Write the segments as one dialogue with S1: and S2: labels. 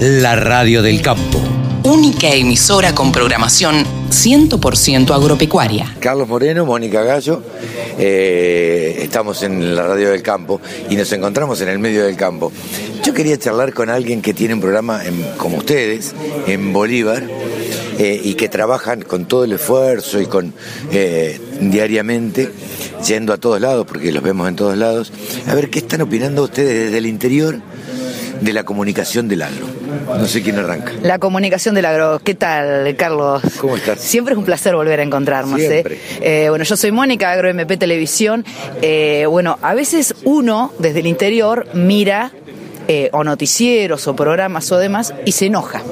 S1: la radio del campo.
S2: Única emisora con programación 100% agropecuaria.
S3: Carlos Moreno, Mónica Gallo, eh, estamos en la radio del campo y nos encontramos en el medio del campo. Yo quería charlar con alguien que tiene un programa en- como ustedes, en Bolívar, eh, y que trabajan con todo el esfuerzo y con eh, diariamente, yendo a todos lados, porque los vemos en todos lados. A ver, ¿qué están opinando ustedes desde el interior de la comunicación del agro? No sé quién arranca.
S4: La comunicación del agro. ¿Qué tal, Carlos?
S3: ¿Cómo estás?
S4: Siempre es un placer volver a encontrarnos. ¿eh?
S3: Siempre.
S4: Eh, bueno, yo soy Mónica, Agro MP Televisión. Eh, bueno, a veces uno desde el interior mira eh, o noticieros o programas o demás y se enoja.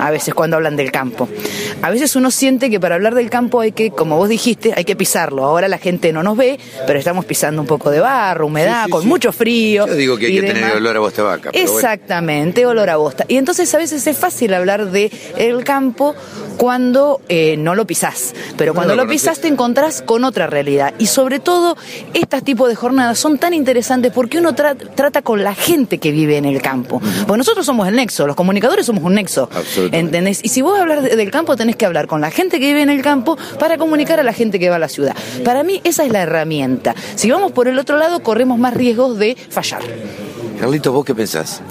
S4: A veces cuando hablan del campo. A veces uno siente que para hablar del campo hay que, como vos dijiste, hay que pisarlo. Ahora la gente no nos ve, pero estamos pisando un poco de barro, humedad,
S3: Sí, sí,
S4: con
S3: sí.
S4: mucho frío.
S3: Yo digo que hay que tener olor a bosta vaca. pero bueno.
S4: Exactamente, olor a bosta. Y entonces a veces es fácil hablar de el campo cuando eh, no lo pisás. Pero
S3: No
S4: cuando
S3: lo
S4: lo pisás te encontrás con otra realidad. Y sobre todo, estos tipos de jornadas son tan interesantes porque uno tra- trata con la gente que vive en el campo. Porque nosotros somos el nexo, los comunicadores somos un nexo.
S3: Absolutamente.
S4: ¿Entendés? Y si vos hablar de- del campo, tenés que hablar con la gente que vive en el campo para comunicar a la gente que va a la ciudad. Para mí, esa es la herramienta. Si vamos por el otro lado, corremos más riesgos de fallar.
S3: Carlitos, ¿vos qué pensás?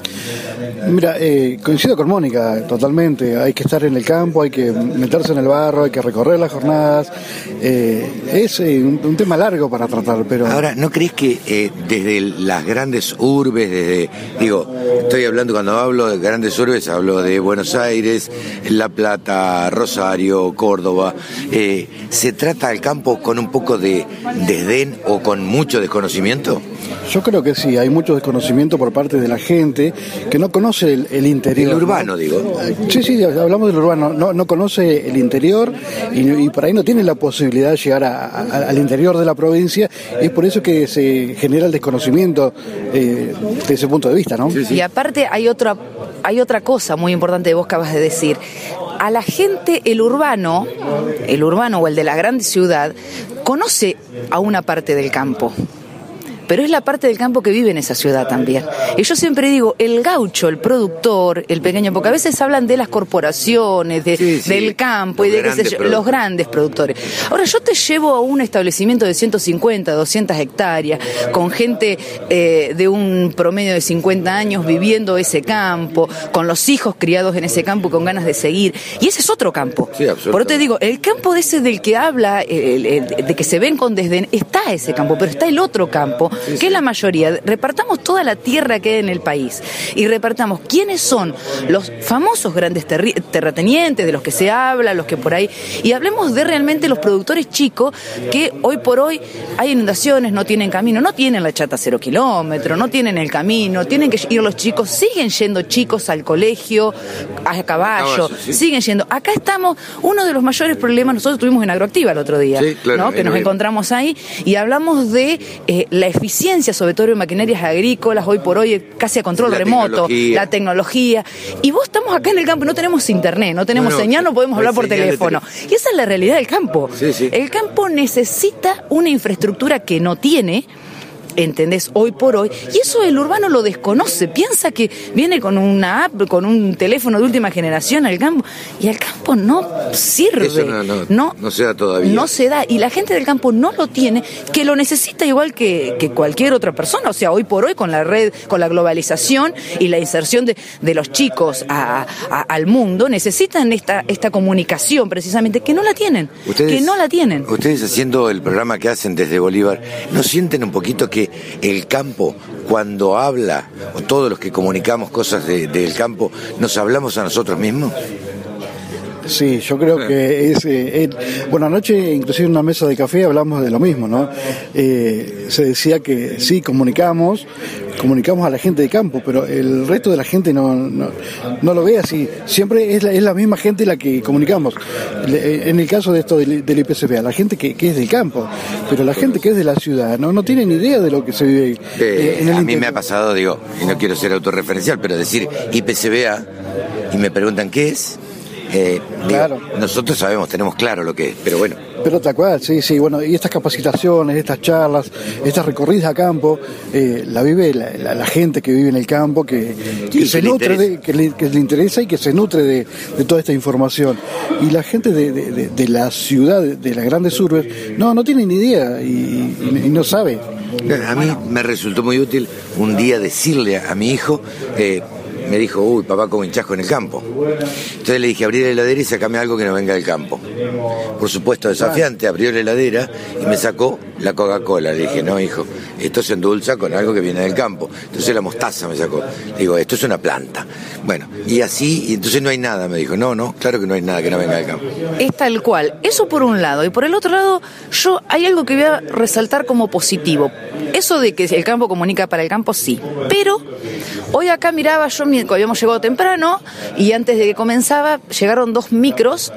S5: Mira, eh, coincido con Mónica totalmente. Hay que estar en el campo, hay que meterse en el barro, hay que recorrer las jornadas. Eh, es eh, un, tema largo para tratar, pero
S3: Ahora, ¿no crees que eh, desde las grandes urbes, desde, digo, estoy hablando cuando hablo de grandes urbes, hablo de Buenos Aires, La Plata, Rosario, Córdoba, eh, ¿se trata al campo con un poco de desdén o con mucho desconocimiento?
S5: Yo creo que sí, hay mucho desconocimiento por parte de la gente que no conoce el, el interior.
S3: El
S5: ¿no?
S3: urbano, digo.
S5: Sí, sí, hablamos del urbano, no, no conoce el interior y, y por ahí no tiene la posibilidad de llegar a- a- al interior de la provincia y es por eso que se genera el desconocimiento eh, de ese punto de vista, ¿no?
S4: Y aparte hay otra, hay otra cosa muy importante que vos acabas de decir. A la gente, el urbano, el urbano o el de la gran ciudad, conoce a una parte del campo. Pero es la parte del campo que vive en esa ciudad también. Y yo siempre digo, el gaucho, el productor, el pequeño, porque a veces hablan de las corporaciones, de-
S3: Sí, sí,
S4: del campo y de qué sé
S3: grandes
S4: yo,
S3: productores.
S4: los grandes productores. Ahora yo te llevo a un establecimiento de 150, 200 hectáreas, con gente eh, de un promedio de 50 años viviendo ese campo, con los hijos criados en ese campo y con ganas de seguir. Y ese es otro campo.
S3: Sí.
S4: Por eso te digo, el campo de ese del que habla, el- el- de que se ven con desdén, está ese campo, pero está el otro campo, que es la mayoría. Repartamos toda la tierra que hay en el país y repartamos quiénes son los famosos grandes terratenientes de los que se habla, los que por ahí. Y hablemos de realmente los productores chicos que hoy por hoy hay inundaciones, no tienen camino, no tienen la chata cero kilómetro, no tienen el camino, tienen que ir los chicos, siguen yendo chicos al colegio a caballo,
S3: sí.
S4: siguen yendo. Acá estamos, uno de los mayores problemas, nosotros estuvimos en Agroactiva el otro día,
S3: Sí, claro,
S4: ¿no?
S3: ahí
S4: que nos encontramos ahí y hablamos de eh, la eficiencia, sobre todo en maquinarias agrícolas, hoy por hoy casi a control
S3: La
S4: remoto,
S3: tecnología.
S4: la tecnología. Y vos estamos acá en el campo, no tenemos internet, no tenemos señal, no podemos hablar por teléfono. Y esa es la realidad del campo.
S3: Sí, sí.
S4: El campo necesita una infraestructura que no tiene. ¿Entendés? Hoy por hoy. Y eso el urbano lo desconoce. Piensa que viene con una app, con un teléfono de última generación al campo. Y al campo no sirve.
S3: Eso no- no- no se da todavía.
S4: No se da. Y la gente del campo no lo tiene, que lo necesita igual que, que cualquier otra persona. O sea, hoy por hoy con la red, con la globalización y la inserción de, de los chicos a- a- al mundo, necesitan esta, esta comunicación precisamente, que no la tienen. que no la tienen.
S3: Ustedes haciendo el programa que hacen desde Bolívar, ¿no sienten un poquito que el campo, cuando habla, o todos los que comunicamos cosas de- del campo, nos hablamos a nosotros mismos?
S5: Sí, yo creo que es... eh, el- bueno, anoche inclusive en una mesa de café hablamos de lo mismo, ¿no? Eh, se decía que sí, comunicamos, comunicamos a la gente de campo, pero el resto de la gente no, no, no lo ve así. Siempre es la, es la misma gente la que comunicamos. Le- En el caso de esto del, del IPCPA, la gente que, que es del campo, pero la gente que es de la ciudad no, no tiene ni idea de lo que se vive
S3: Eh,
S5: eh,
S3: a mí me ha pasado, digo, y no quiero ser autorreferencial, pero decir IPCBA y me preguntan qué es, Eh, digo,
S5: Claro.
S3: Nosotros sabemos, tenemos claro lo que es, pero bueno.
S5: Pero tal cual, sí, sí, bueno, y estas capacitaciones, estas charlas, estas recorridas a campo, eh, la vive la, la- la gente que vive en el campo, que, se nutre, de, que, le, que le interesa y que se nutre de, de toda esta información. Y la gente de, de- la ciudad, de, de las grandes urbes, no, no tiene ni idea y, y- y no sabe.
S3: A mí me resultó muy útil un día decirle a, a mi hijo, eh, me dijo, uy, papá, como hinchasco en el campo. Entonces le dije, abrí la heladera y sacame algo que no venga del campo. Por supuesto, desafiante, abrió la heladera y me sacó la Coca-Cola. Le dije, no, hijo, esto se endulza con algo que viene del campo. Entonces la mostaza me sacó. Le digo, esto es una planta. Bueno, y así, y entonces no hay nada, me dijo. No, no, claro que no hay nada que no venga del campo.
S4: Es tal cual. Eso por un lado. Y por el otro lado, yo hay algo que voy a resaltar como positivo. Eso de que el campo comunica para el campo, sí. Pero hoy acá miraba yo, habíamos llegado temprano y antes de que comenzaba llegaron dos micros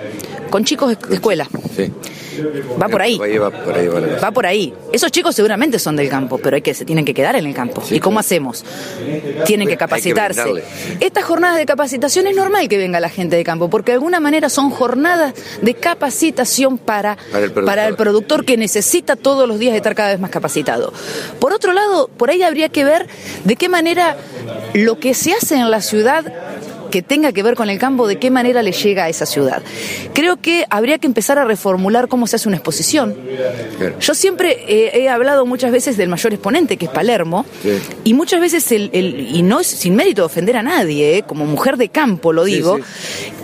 S4: con chicos de escuela.
S3: Sí.
S4: Va por ahí.
S3: Va, por ahí. Va
S4: por. Esos chicos seguramente son del campo, pero hay que se tienen que quedar en el campo.
S3: Sí,
S4: ¿Y cómo hacemos? Tienen que capacitarse. Estas jornadas de capacitación es normal que venga la gente de campo, porque de alguna manera son jornadas de capacitación para,
S3: Para el productor.
S4: para el productor que necesita todos los días estar cada vez más capacitado. Por otro lado, por ahí habría que ver de qué manera lo que se hace en la ciudad que tenga que ver con el campo, de qué manera le llega a esa ciudad. Creo que habría que empezar a reformular cómo se hace una exposición.
S3: Claro.
S4: Yo siempre eh, he hablado muchas veces del mayor exponente, que es Palermo,
S3: Sí.
S4: y muchas veces, el, el- y no es sin mérito de ofender a nadie, eh, como mujer de campo lo
S3: Sí,
S4: digo,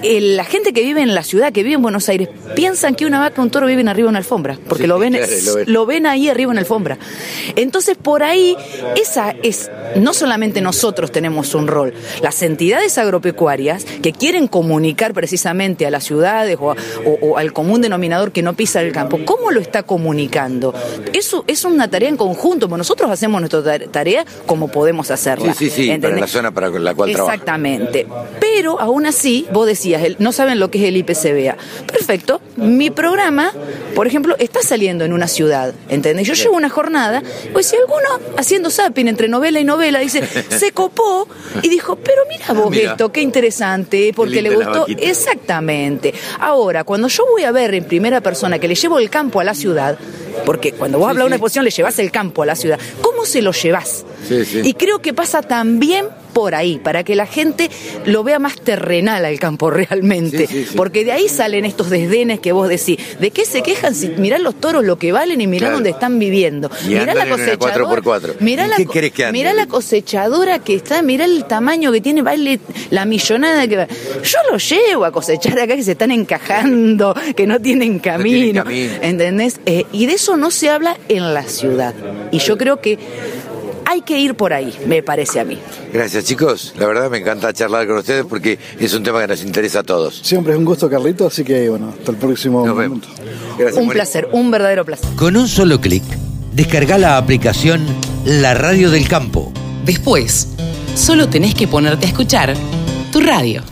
S4: el- la gente que vive en la ciudad, que vive en Buenos Aires, piensan que una vaca un toro viven arriba de una alfombra, porque
S3: Sí,
S4: lo, ven,
S3: claro, lo ven.
S4: lo ven ahí arriba en la alfombra. Entonces, por ahí, esa es, no solamente nosotros tenemos un rol, las entidades agropecuarias que quieren comunicar precisamente a las ciudades o, a- o- o al común denominador que no pisa el campo, ¿cómo lo está comunicando? Eso es una tarea en conjunto, nosotros hacemos nuestra ta- tarea como podemos hacerla.
S3: Sí, sí, sí, para la zona para la cual trabaja.
S4: Exactamente. Pero aún así, vos decías, no saben lo que es el IPCBA. Perfecto. Mi programa, por ejemplo, está saliendo en una ciudad. ¿Entendés? Yo llevo una jornada, pues si alguno haciendo zapping entre novela y novela dice, se copó y dijo, pero mira vos
S3: Mira.
S4: esto, qué interesante, porque le gustó. Exactamente. Ahora, cuando yo voy a ver en primera persona que le llevo el campo a la ciudad, porque cuando vos hablas de una exposición le llevas el campo a la ciudad, ¿cómo se lo llevas?
S3: Sí, sí.
S4: Y creo que pasa también por ahí, para que la gente lo vea más terrenal al campo realmente.
S3: Sí, sí, sí.
S4: Porque de ahí salen estos desdenes que vos decís. ¿De qué se quejan si mirá los toros lo que valen y mirá
S3: Claro.
S4: dónde están viviendo?
S3: Y
S4: mirá la cosechadora.
S3: 4x4.
S4: Mirá
S3: ¿En
S4: la,
S3: que
S4: mirá la cosechadora que está, mirá el tamaño que tiene, vale la millonada que va. Yo lo llevo a cosechar acá que se están encajando, que no tienen camino.
S3: camino.
S4: ¿Entendés? Eh, y de eso no se habla en la ciudad. Y yo creo que hay que ir por ahí, me parece a mí.
S3: Gracias, chicos. La verdad me encanta charlar con ustedes porque es un tema que nos interesa a todos.
S5: Siempre es un gusto, Carlito, así que bueno, hasta el próximo
S3: Nos vemos.
S5: momento.
S3: Gracias,
S4: Un placer, un verdadero placer.
S1: Con un solo clic, descarga la aplicación La Radio del Campo.
S2: Después, solo tenés que ponerte a escuchar tu radio.